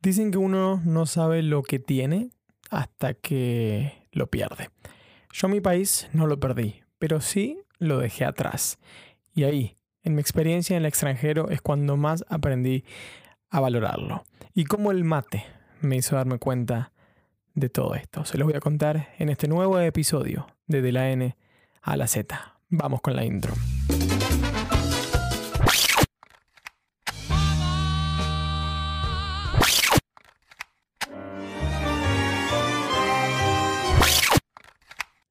Dicen que uno no sabe lo que tiene hasta que lo pierde. Yo mi país no lo perdí, pero sí lo dejé atrás. Y ahí, en mi experiencia en el extranjero, es cuando más aprendí a valorarlo. Y cómo el mate me hizo darme cuenta de todo esto. Se los voy a contar en este nuevo episodio de De la N a la Z. Vamos con la intro.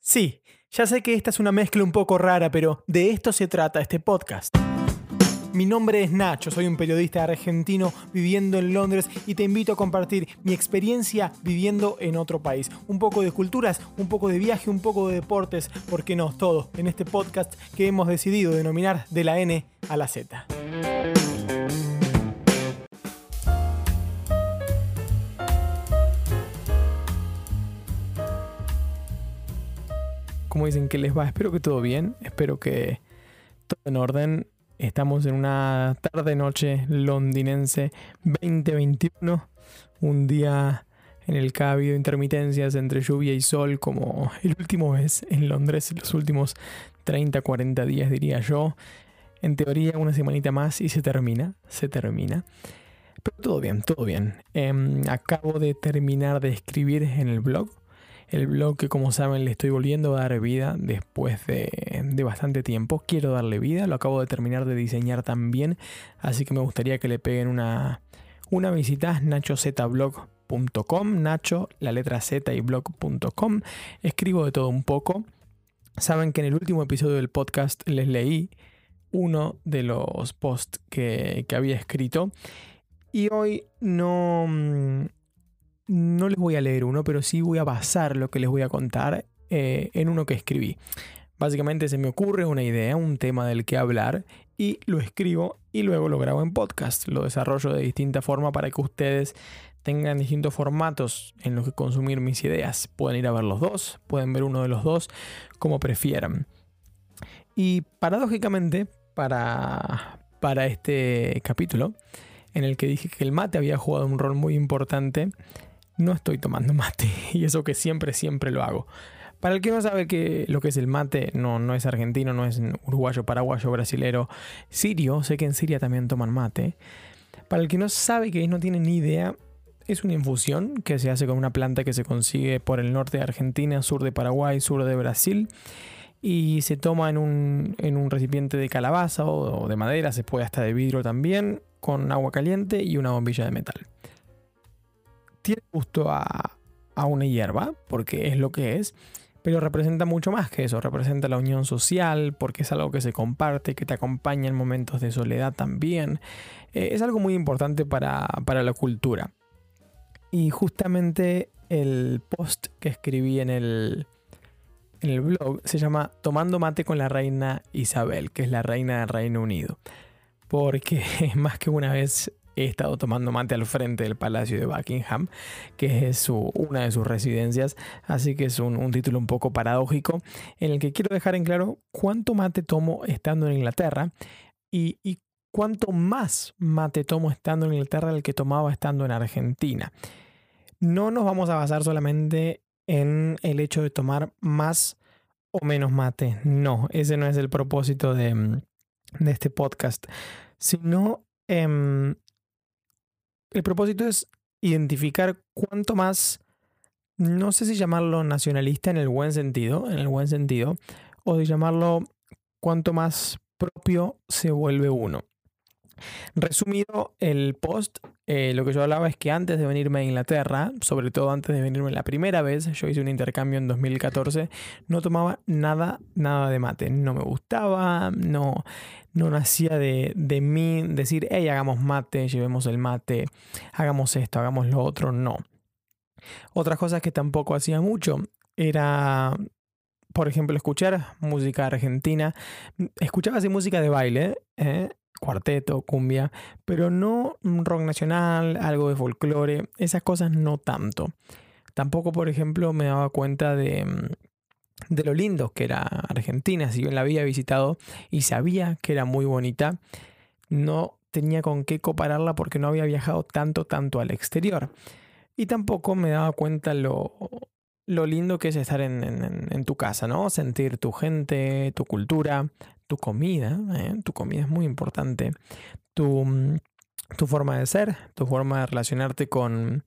Sí, ya sé que esta es una mezcla un poco rara, pero de esto se trata este podcast. Mi nombre es Nacho, soy un periodista argentino viviendo en Londres y te invito a compartir mi experiencia viviendo en otro país. Un poco de culturas, un poco de viaje, un poco de deportes, ¿por qué no? Todo en este podcast que hemos decidido denominar de la N a la Z. ¿Cómo dicen que les va? Espero que todo bien, espero que todo en orden. Estamos en una tarde-noche londinense 2021, un día en el que ha habido intermitencias entre lluvia y sol como el último mes en Londres, los últimos 30, 40 días diría yo. En teoría una semanita más y se termina, se termina. Pero todo bien, todo bien. Em, acabo de terminar de escribir en el blog el blog que como saben le estoy volviendo a dar vida después de, bastante tiempo. Quiero darle vida, lo acabo de terminar de diseñar también, así que me gustaría que le peguen una, una visita nachoZblog.com, nacho, la letra Z y blog.com. Escribo de todo un poco. Saben que en el último episodio del podcast les leí uno de los posts que, que había escrito. Y hoy no, no les voy a leer uno, pero sí voy a basar lo que les voy a contar eh, en uno que escribí. Básicamente se me ocurre una idea, un tema del que hablar y lo escribo y luego lo grabo en podcast. Lo desarrollo de distinta forma para que ustedes tengan distintos formatos en los que consumir mis ideas. Pueden ir a ver los dos, pueden ver uno de los dos, como prefieran. Y paradójicamente, para, para este capítulo, en el que dije que el mate había jugado un rol muy importante no estoy tomando mate. Y eso que siempre, siempre lo hago. Para el que no sabe que lo que es el mate, no, no es argentino, no es uruguayo, paraguayo, brasilero, sirio, sé que en Siria también toman mate. Para el que no sabe que no tiene ni idea, es una infusión que se hace con una planta que se consigue por el norte de Argentina, sur de Paraguay, sur de Brasil. Y se toma en un, en un recipiente de calabaza o de madera, se puede hasta de vidrio también, con agua caliente y una bombilla de metal tiene gusto a, una hierba, porque es lo que es, pero representa mucho más que eso, representa la unión social, porque es algo que se comparte, que te acompaña en momentos de soledad también. Eh, es algo muy importante para, la cultura. Y justamente el post que escribí en el, en el blog se llama Tomando mate con la reina Isabel, que es la reina del Reino Unido. Porque más que una vez he estado tomando mate al frente del Palacio de Buckingham, que es una de sus residencias, así que es un, título un poco paradójico, en el que quiero dejar en claro cuánto mate tomo estando en Inglaterra y, y cuánto más mate tomo estando en Inglaterra del que tomaba estando en Argentina. No nos vamos a basar solamente en el hecho de tomar más o menos mate. No, ese no es el propósito de, este podcast. Sino em, el propósito es identificar cuánto más, no sé si llamarlo nacionalista en el buen sentido, en el buen sentido, o de llamarlo cuánto más propio se vuelve uno. Resumido el post, eh, lo que yo hablaba es que antes de venirme a Inglaterra, sobre todo antes de venirme la primera vez, yo hice un intercambio en 2014, no tomaba nada, nada de mate. No me gustaba, no, no nacía de, de mí decir, hey, hagamos mate, llevemos el mate, hagamos esto, hagamos lo otro, no. Otras cosas que tampoco hacía mucho era por ejemplo, escuchar música argentina. Escuchaba así música de baile, ¿eh? Cuarteto, cumbia, pero no rock nacional, algo de folclore, esas cosas no tanto. Tampoco, por ejemplo, me daba cuenta de, mm, de lo lindo que era Argentina. Si bien la había visitado y sabía que era muy bonita, no tenía con qué compararla porque no había viajado tanto, tanto al exterior. Y tampoco me daba cuenta lo, lo lindo que es estar en, tu casa, ¿no? Sentir tu gente, tu cultura, tu comida. ¿eh? Tu comida es muy importante. Tu, tu, forma de ser, tu forma de relacionarte con,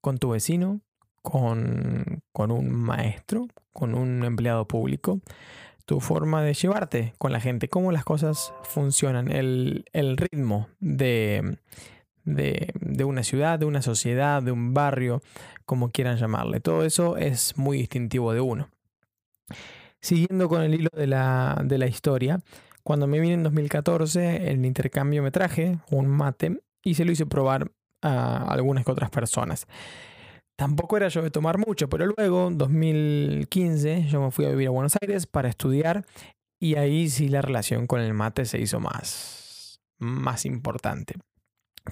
con tu vecino, con, con un maestro, con un empleado público tu forma de llevarte con la gente, cómo las cosas funcionan, el, el ritmo de, de, una ciudad, de una sociedad, de un barrio, como quieran llamarle. Todo eso es muy distintivo de uno. Siguiendo con el hilo de la, de la historia, cuando me vine en 2014, el intercambio me traje un mate y se lo hice probar a algunas que otras personas. Tampoco era yo de tomar mucho, pero luego, en 2015, yo me fui a vivir a Buenos Aires para estudiar y ahí sí la relación con el mate se hizo más, más importante.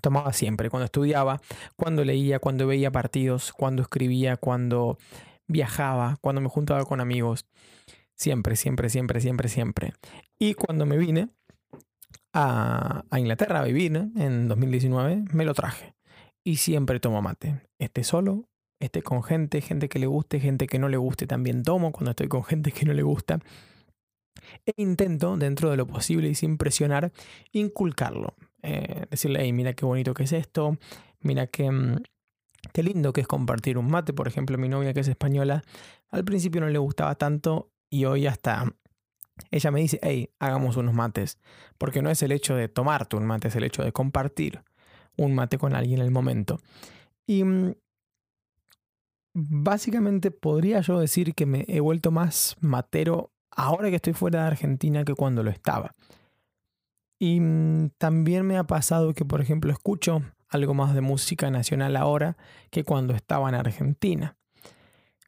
Tomaba siempre, cuando estudiaba, cuando leía, cuando veía partidos, cuando escribía, cuando viajaba, cuando me juntaba con amigos. Siempre, siempre, siempre, siempre, siempre. Y cuando me vine a, a Inglaterra a vivir en 2019, me lo traje. Y siempre tomo mate. Esté solo esté con gente, gente que le guste, gente que no le guste, también tomo cuando estoy con gente que no le gusta. E intento, dentro de lo posible y sin presionar, inculcarlo. Eh, decirle, hey, mira qué bonito que es esto, mira qué, mm, qué lindo que es compartir un mate. Por ejemplo, mi novia que es española, al principio no le gustaba tanto y hoy hasta ella me dice, hey, hagamos unos mates. Porque no es el hecho de tomarte un mate, es el hecho de compartir un mate con alguien en el momento. Y mm, básicamente podría yo decir que me he vuelto más matero ahora que estoy fuera de Argentina que cuando lo estaba. Y mm, también me ha pasado que, por ejemplo, escucho algo más de música nacional ahora que cuando estaba en Argentina.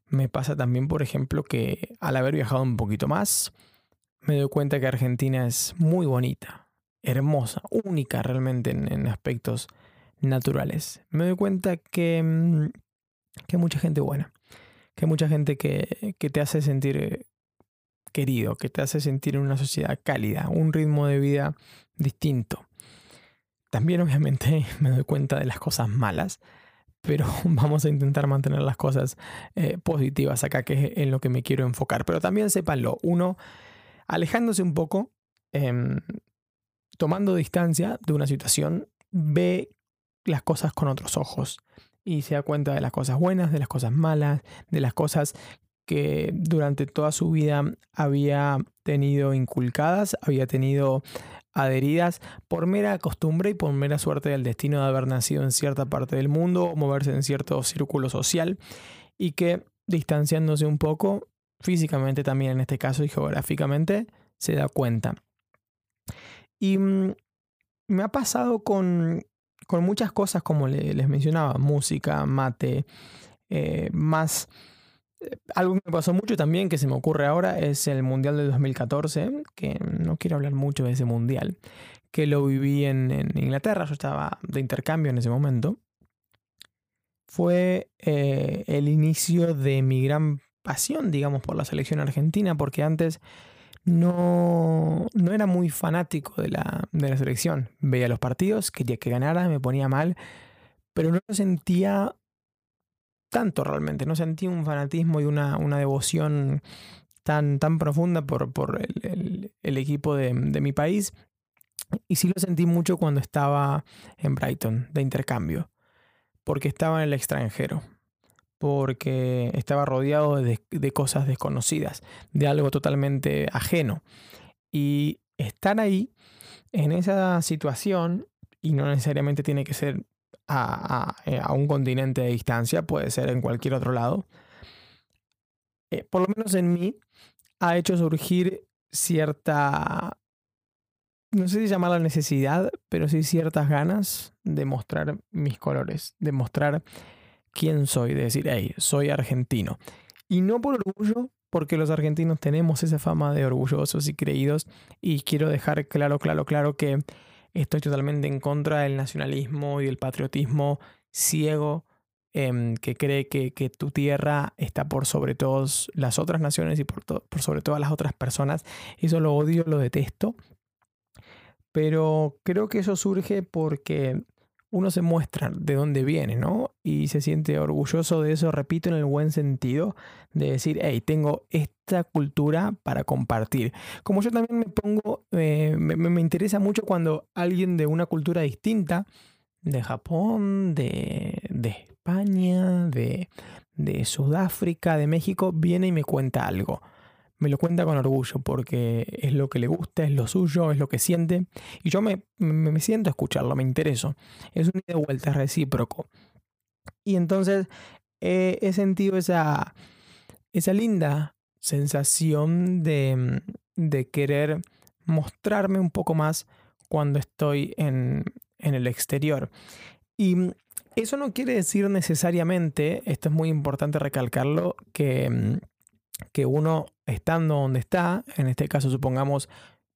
Me pasa también, por ejemplo, que al haber viajado un poquito más, me doy cuenta que Argentina es muy bonita, hermosa, única realmente en, aspectos naturales. Me doy cuenta que mm, que hay mucha gente buena, que hay mucha gente que, que te hace sentir querido, que te hace sentir en una sociedad cálida, un ritmo de vida distinto. También obviamente me doy cuenta de las cosas malas, pero vamos a intentar mantener las cosas eh, positivas acá, que es en lo que me quiero enfocar. Pero también sépanlo, uno alejándose un poco, em, tomando distancia de una situación, ve las cosas con otros ojos y se da cuenta de las cosas buenas, de las cosas malas, de las cosas que durante toda su vida había tenido inculcadas, había tenido adheridas por mera costumbre y por mera suerte del destino de haber nacido en cierta parte del mundo o moverse en cierto círculo social y que distanciándose un poco, físicamente también en este caso y geográficamente, se da cuenta. Y mm, me ha pasado con con muchas cosas, como les mencionaba, música, mate, eh, más... Algo que me pasó mucho también, que se me ocurre ahora, es el Mundial del 2014, que no quiero hablar mucho de ese Mundial, que lo viví en, Inglaterra, yo estaba de intercambio en ese momento. Fue eh, el inicio de mi gran pasión, digamos, por la selección argentina, porque antes no, no era muy fanático de la, de la selección. Veía los partidos, quería que ganara, me ponía mal, pero no sentía tanto realmente, no sentía un fanatismo y una, una devoción tan, tan profunda por, por el, el, equipo de, de, mi país. Y sí lo sentí mucho cuando estaba en Brighton de intercambio, porque estaba en el extranjero porque estaba rodeado de, cosas desconocidas, de algo totalmente ajeno. Y estar ahí, en esa situación, y no necesariamente tiene que ser a, eh, un continente de distancia, puede ser en cualquier otro lado, eh, por lo menos en mí, ha hecho surgir cierta, no sé si llamarla necesidad, pero sí ciertas ganas de mostrar mis colores, de mostrar quién soy, de decir, hey, soy argentino. Y no por orgullo, porque los argentinos tenemos esa fama de orgullosos y creídos, y quiero dejar claro, claro, claro que estoy totalmente en contra del nacionalismo y del patriotismo ciego em, que cree que, tu tierra está por sobre todas las otras naciones y por, por sobre todas las otras personas. Eso lo odio, lo detesto. pero creo que eso surge porque uno se muestra de dónde viene, ¿no? Y se siente orgulloso de eso, repito, en el buen sentido, de decir, hey, tengo esta cultura para compartir. Como yo también me pongo, eh, me, interesa mucho cuando alguien de una cultura distinta, de Japón, de, España, de, de Sudáfrica, de México, viene y me cuenta algo me lo cuenta con orgullo porque es lo que le gusta, es lo suyo, es lo que siente. Y yo me, me, siento a escucharlo, me intereso. Es un ida vuelta, recíproco. Y entonces eh, he sentido esa, esa linda sensación de, de, querer mostrarme un poco más cuando estoy en, en el exterior. Y eso no quiere decir necesariamente, esto es muy importante recalcarlo, que que uno estando donde está, en este caso supongamos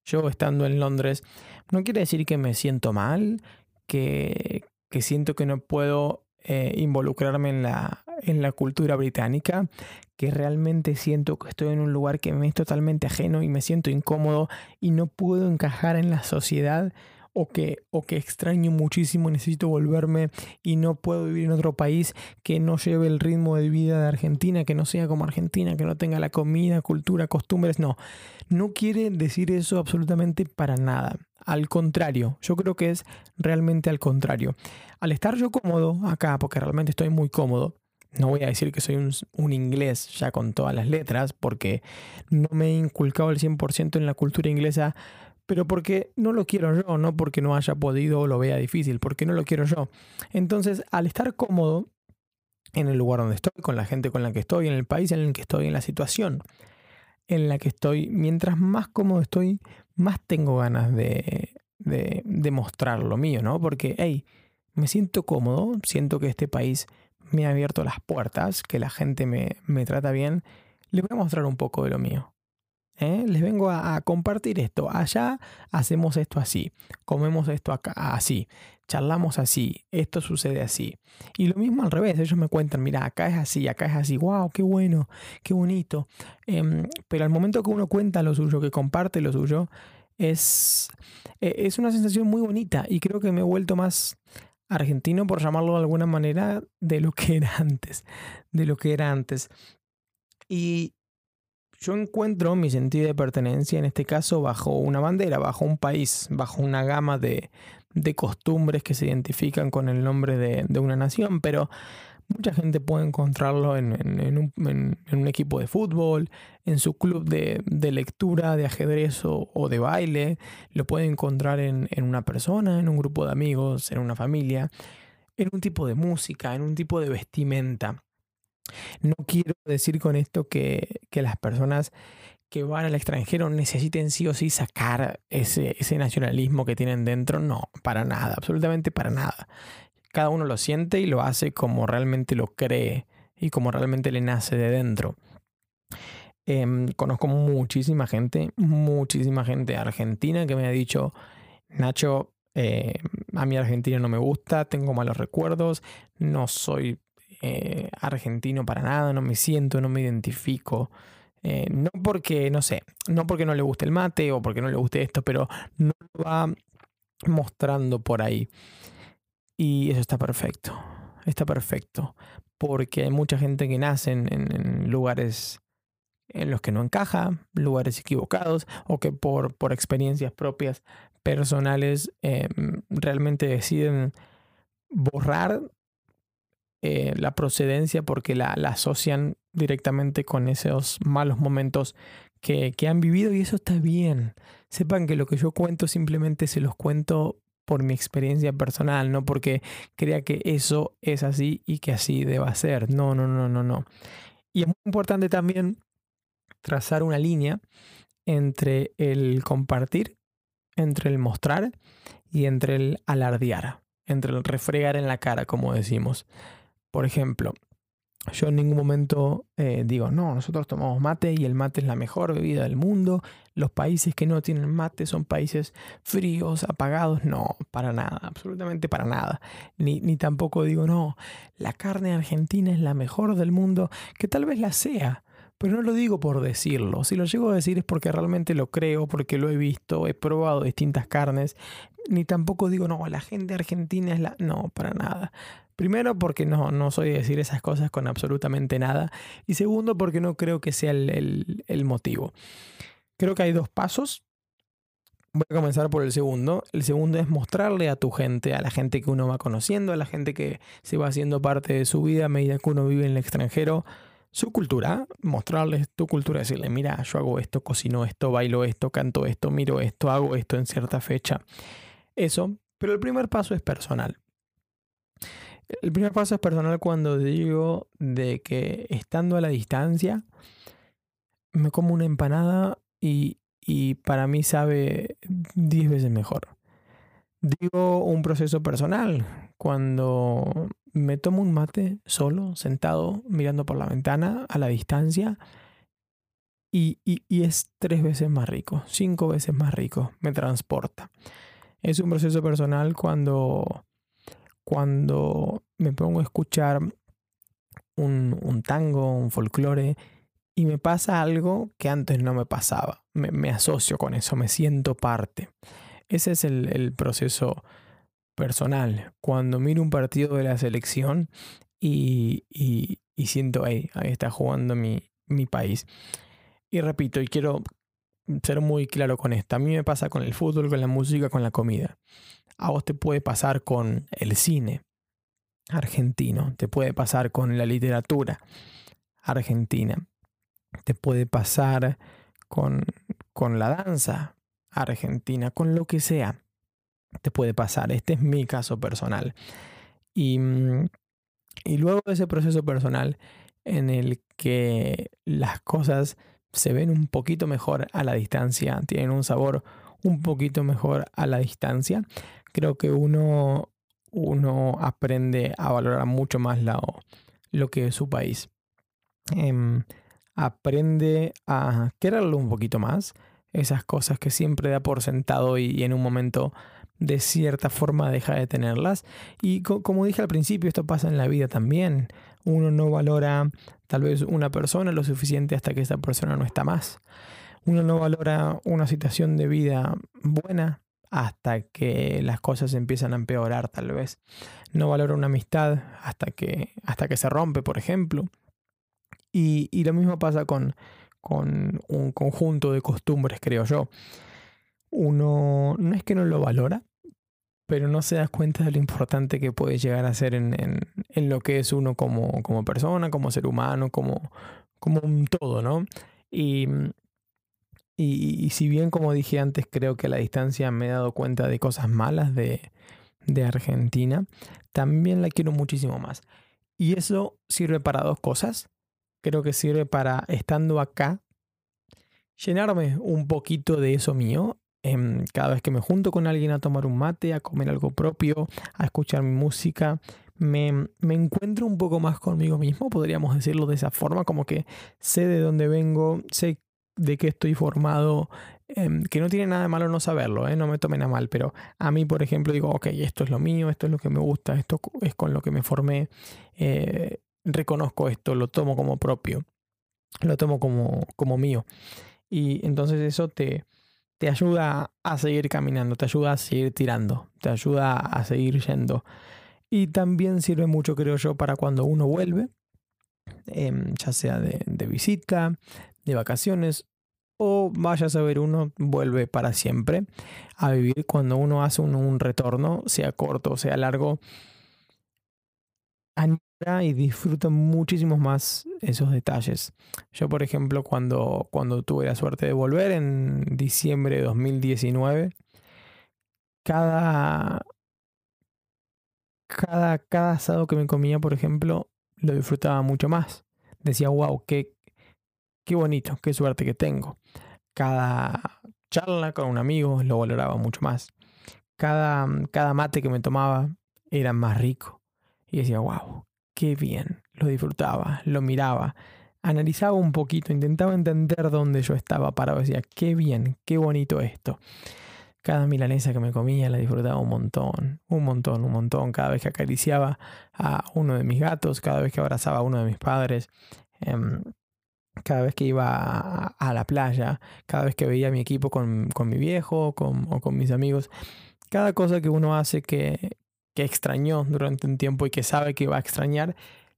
yo estando en Londres, no quiere decir que me siento mal, que, que siento que no puedo eh, involucrarme en la, en la cultura británica, que realmente siento que estoy en un lugar que me es totalmente ajeno y me siento incómodo y no puedo encajar en la sociedad o que, o que extraño muchísimo, necesito volverme y no puedo vivir en otro país que no lleve el ritmo de vida de Argentina, que no sea como Argentina, que no tenga la comida, cultura, costumbres. No, no quiere decir eso absolutamente para nada. Al contrario, yo creo que es realmente al contrario. Al estar yo cómodo acá, porque realmente estoy muy cómodo, no voy a decir que soy un, un, inglés ya con todas las letras, porque no me he inculcado el 100% en la cultura inglesa pero porque no lo quiero yo, no porque no haya podido o lo vea difícil, porque no lo quiero yo. Entonces, al estar cómodo en el lugar donde estoy, con la gente con la que estoy, en el país en el que estoy, en la situación en la que estoy, mientras más cómodo estoy, más tengo ganas de, de, mostrar lo mío, ¿no? Porque, hey, me siento cómodo, siento que este país me ha abierto las puertas, que la gente me, me trata bien, le voy a mostrar un poco de lo mío. ¿Eh? Les vengo a, compartir esto. Allá hacemos esto así, comemos esto así, charlamos así, esto sucede así. Y lo mismo al revés, ellos me cuentan, mira, acá es así, acá es así, wow, qué bueno, qué bonito. Em, pero al momento que uno cuenta lo suyo, que comparte lo suyo, es, e, es una sensación muy bonita y creo que me he vuelto más argentino, por llamarlo de alguna manera, de lo que era antes, de lo que era antes. Y, yo encuentro mi sentido de pertenencia en este caso bajo una bandera, bajo un país, bajo una gama de, costumbres que se identifican con el nombre de, una nación, pero mucha gente puede encontrarlo en, un, equipo de fútbol, en su club de, lectura, de ajedrez o, de baile, lo puede encontrar en, una persona, en un grupo de amigos, en una familia, en un tipo de música, en un tipo de vestimenta. No quiero decir con esto que, las personas que van al extranjero necesiten sí o sí sacar ese, ese nacionalismo que tienen dentro. No, para nada, absolutamente para nada. Cada uno lo siente y lo hace como realmente lo cree y como realmente le nace de dentro. Em, conozco muchísima gente, muchísima gente argentina que me ha dicho, Nacho, eh, a mí Argentina no me gusta, tengo malos recuerdos, no soy eh, argentino para nada, no me siento, no me identifico. Eh, no porque, no sé, no porque no le guste el mate o porque no le guste esto, pero no lo va mostrando por ahí. Y eso está perfecto, está perfecto, porque hay mucha gente que nace en, lugares en los que no encaja, lugares equivocados, o que por, por experiencias propias personales eh, realmente deciden borrar eh, la procedencia porque la, asocian directamente con esos malos momentos que, han vivido y eso está bien. Sepan que lo que yo cuento simplemente se los cuento por mi experiencia personal, no porque crea que eso es así y que así deba ser. No, no, no, no, no. Y es muy importante también trazar una línea entre el compartir, entre el mostrar y entre el alardear, entre el refregar en la cara, como decimos. Por ejemplo, yo en ningún momento eh, digo, no, nosotros tomamos mate y el mate es la mejor bebida del mundo. Los países que no tienen mate son países fríos, apagados. No, para nada, absolutamente para nada. Ni, ni tampoco digo, no, la carne argentina es la mejor del mundo, que tal vez la sea, pero no lo digo por decirlo. Si lo llego a decir es porque realmente lo creo, porque lo he visto, he probado distintas carnes. Ni tampoco digo, no, la gente argentina es la... No, para nada. Primero porque no, no soy de decir esas cosas con absolutamente nada. Y segundo porque no creo que sea el, el motivo. Creo que hay dos pasos Voy a comenzar por el segundo. El segundo es mostrarle a tu gente, a la gente que uno va conociendo, a la gente que se va haciendo parte de su vida a medida que uno vive en el extranjero, su cultura, mostrarles tu cultura, decirle, mira, yo hago esto, cocino esto, bailo esto, canto esto, miro esto, hago esto en cierta fecha. Eso, pero el primer paso es personal. El primer paso es personal cuando digo de que estando a la distancia, me como una empanada y, y para mí sabe 10 veces mejor. Digo un proceso personal, cuando me tomo un mate solo, sentado, mirando por la ventana, a la distancia, y, y, es tres veces más rico, cinco veces más rico, me transporta. Es un proceso personal cuando, cuando me pongo a escuchar un, tango, un folclore, y me pasa algo que antes no me pasaba. Me, asocio con eso, me siento parte. Ese es el, proceso personal. Cuando miro un partido de la selección y, siento, ahí está jugando mi, mi país. Y repito, y quiero ser muy claro con esto. A mí me pasa con el fútbol, con la música, con la comida. A vos te puede pasar con el cine argentino, te puede pasar con la literatura argentina te puede pasar con, con la danza argentina, con lo que sea. Te puede pasar. Este es mi caso personal. Y, mm, y luego de ese proceso personal en el que las cosas se ven un poquito mejor a la distancia, tienen un sabor un poquito mejor a la distancia, creo que uno, uno aprende a valorar mucho más lo que es su país. Em, aprende a quererlo un poquito más, esas cosas que siempre da por sentado y, en un momento de cierta forma deja de tenerlas. Y como dije al principio, esto pasa en la vida también. Uno no valora tal vez una persona lo suficiente hasta que esa persona no está más. Uno no valora una situación de vida buena hasta que las cosas empiezan a empeorar tal vez. No valora una amistad hasta que, hasta que se rompe, por ejemplo. Y, lo mismo pasa con, con un conjunto de costumbres, creo yo. Uno no es que no lo valora, pero no se da cuenta de lo importante que puede llegar a ser en, en, lo que es uno como, como, persona, como ser humano, como, como un todo, ¿no? Y, y, si bien, como dije antes, creo que a la distancia me he dado cuenta de cosas malas de, Argentina, también la quiero muchísimo más. Y eso sirve para dos cosas creo que sirve para, estando acá, llenarme un poquito de eso mío. Em, cada vez que me junto con alguien a tomar un mate, a comer algo propio, a escuchar mi música, me, me, encuentro un poco más conmigo mismo, podríamos decirlo de esa forma, como que sé de dónde vengo, sé de qué estoy formado, em, que no tiene nada de malo no saberlo, ¿eh? no me tomen a mal, pero a mí, por ejemplo, digo, ok, esto es lo mío, esto es lo que me gusta, esto es con lo que me formé, eh, reconozco esto, lo tomo como propio, lo tomo como, como mío. Y entonces eso te, te ayuda a seguir caminando, te ayuda a seguir tirando, te ayuda a seguir yendo. Y también sirve mucho, creo yo, para cuando uno vuelve, em, ya sea de, de, visita, de vacaciones, o vaya a saber, uno vuelve para siempre a vivir cuando uno hace un, un retorno, sea corto o sea largo y disfruto muchísimo más esos detalles. Yo, por ejemplo, cuando, cuando tuve la suerte de volver en diciembre de 2019, cada, cada, cada asado que me comía, por ejemplo, lo disfrutaba mucho más. Decía, wow, qué, qué bonito, qué suerte que tengo. Cada charla con un amigo lo valoraba mucho más. Cada, cada mate que me tomaba era más rico. Y decía, wow, qué bien, lo disfrutaba, lo miraba, analizaba un poquito, intentaba entender dónde yo estaba parado, decía, qué bien, qué bonito esto. Cada milanesa que me comía la disfrutaba un montón, un montón, un montón. Cada vez que acariciaba a uno de mis gatos, cada vez que abrazaba a uno de mis padres, em, cada vez que iba a, la playa, cada vez que veía mi equipo con, mi viejo o con mis amigos, cada cosa que uno hace que, que extrañó durante un tiempo y que sabe que va a extrañar,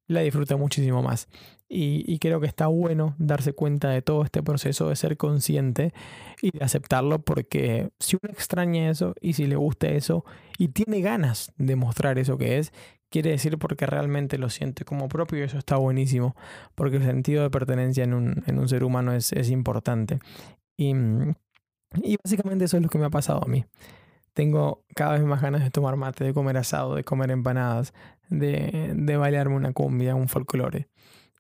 la disfruta muchísimo más. Y, creo que está bueno darse cuenta de todo este proceso, de ser consciente y de aceptarlo, porque si uno extraña eso y si le gusta eso y tiene ganas de mostrar eso que es, quiere decir porque realmente lo siente como propio y eso está buenísimo, porque el sentido de pertenencia en un, ser humano es, importante. Y, y básicamente eso es lo que me ha pasado a mí tengo cada vez más ganas de tomar mate, de comer asado, de comer empanadas, de, de bailarme una cumbia, un folclore.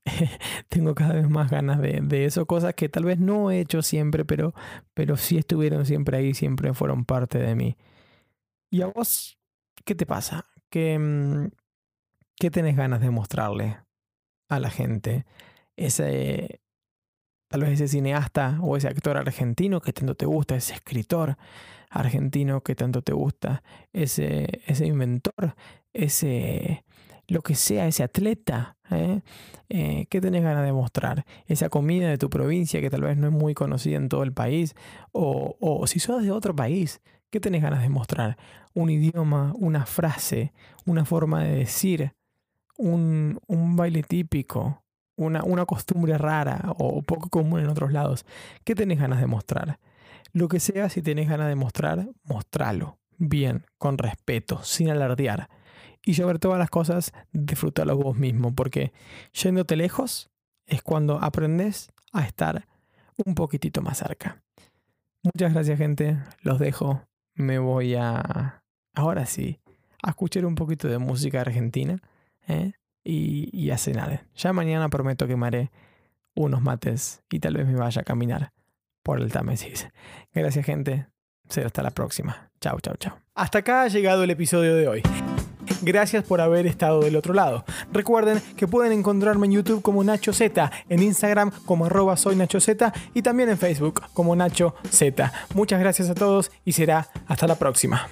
tengo cada vez más ganas de, de, eso, cosas que tal vez no he hecho siempre, pero, pero sí estuvieron siempre ahí, siempre fueron parte de mí. ¿Y a vos qué te pasa? ¿Qué, mm, qué tenés ganas de mostrarle a la gente? Ese, tal vez ese cineasta o ese actor argentino que tanto te gusta, ese escritor argentino que tanto te gusta, ese, ese inventor, ese lo que sea, ese atleta, ¿eh? Eh, ¿qué tenés ganas de mostrar? Esa comida de tu provincia que tal vez no es muy conocida en todo el país, o, o si sos de otro país, ¿qué tenés ganas de mostrar? Un idioma, una frase, una forma de decir, un, un baile típico, una, una costumbre rara o poco común en otros lados. ¿Qué tenés ganas de mostrar? Lo que sea, si tenés ganas de mostrar, mostralo. Bien, con respeto, sin alardear. Y sobre todas las cosas, disfrútalo vos mismo, porque yéndote lejos es cuando aprendes a estar un poquitito más cerca. Muchas gracias, gente. Los dejo. Me voy a. Ahora sí, a escuchar un poquito de música argentina ¿eh? y, y a cenar. Ya mañana prometo que me haré unos mates y tal vez me vaya a caminar por el Támesis. Gracias, gente. Será hasta la próxima. Chao, chao, chao. Hasta acá ha llegado el episodio de hoy. Gracias por haber estado del otro lado. Recuerden que pueden encontrarme en YouTube como Nacho Z, en Instagram como arroba soy Nacho Z y también en Facebook como Nacho Z. Muchas gracias a todos y será hasta la próxima.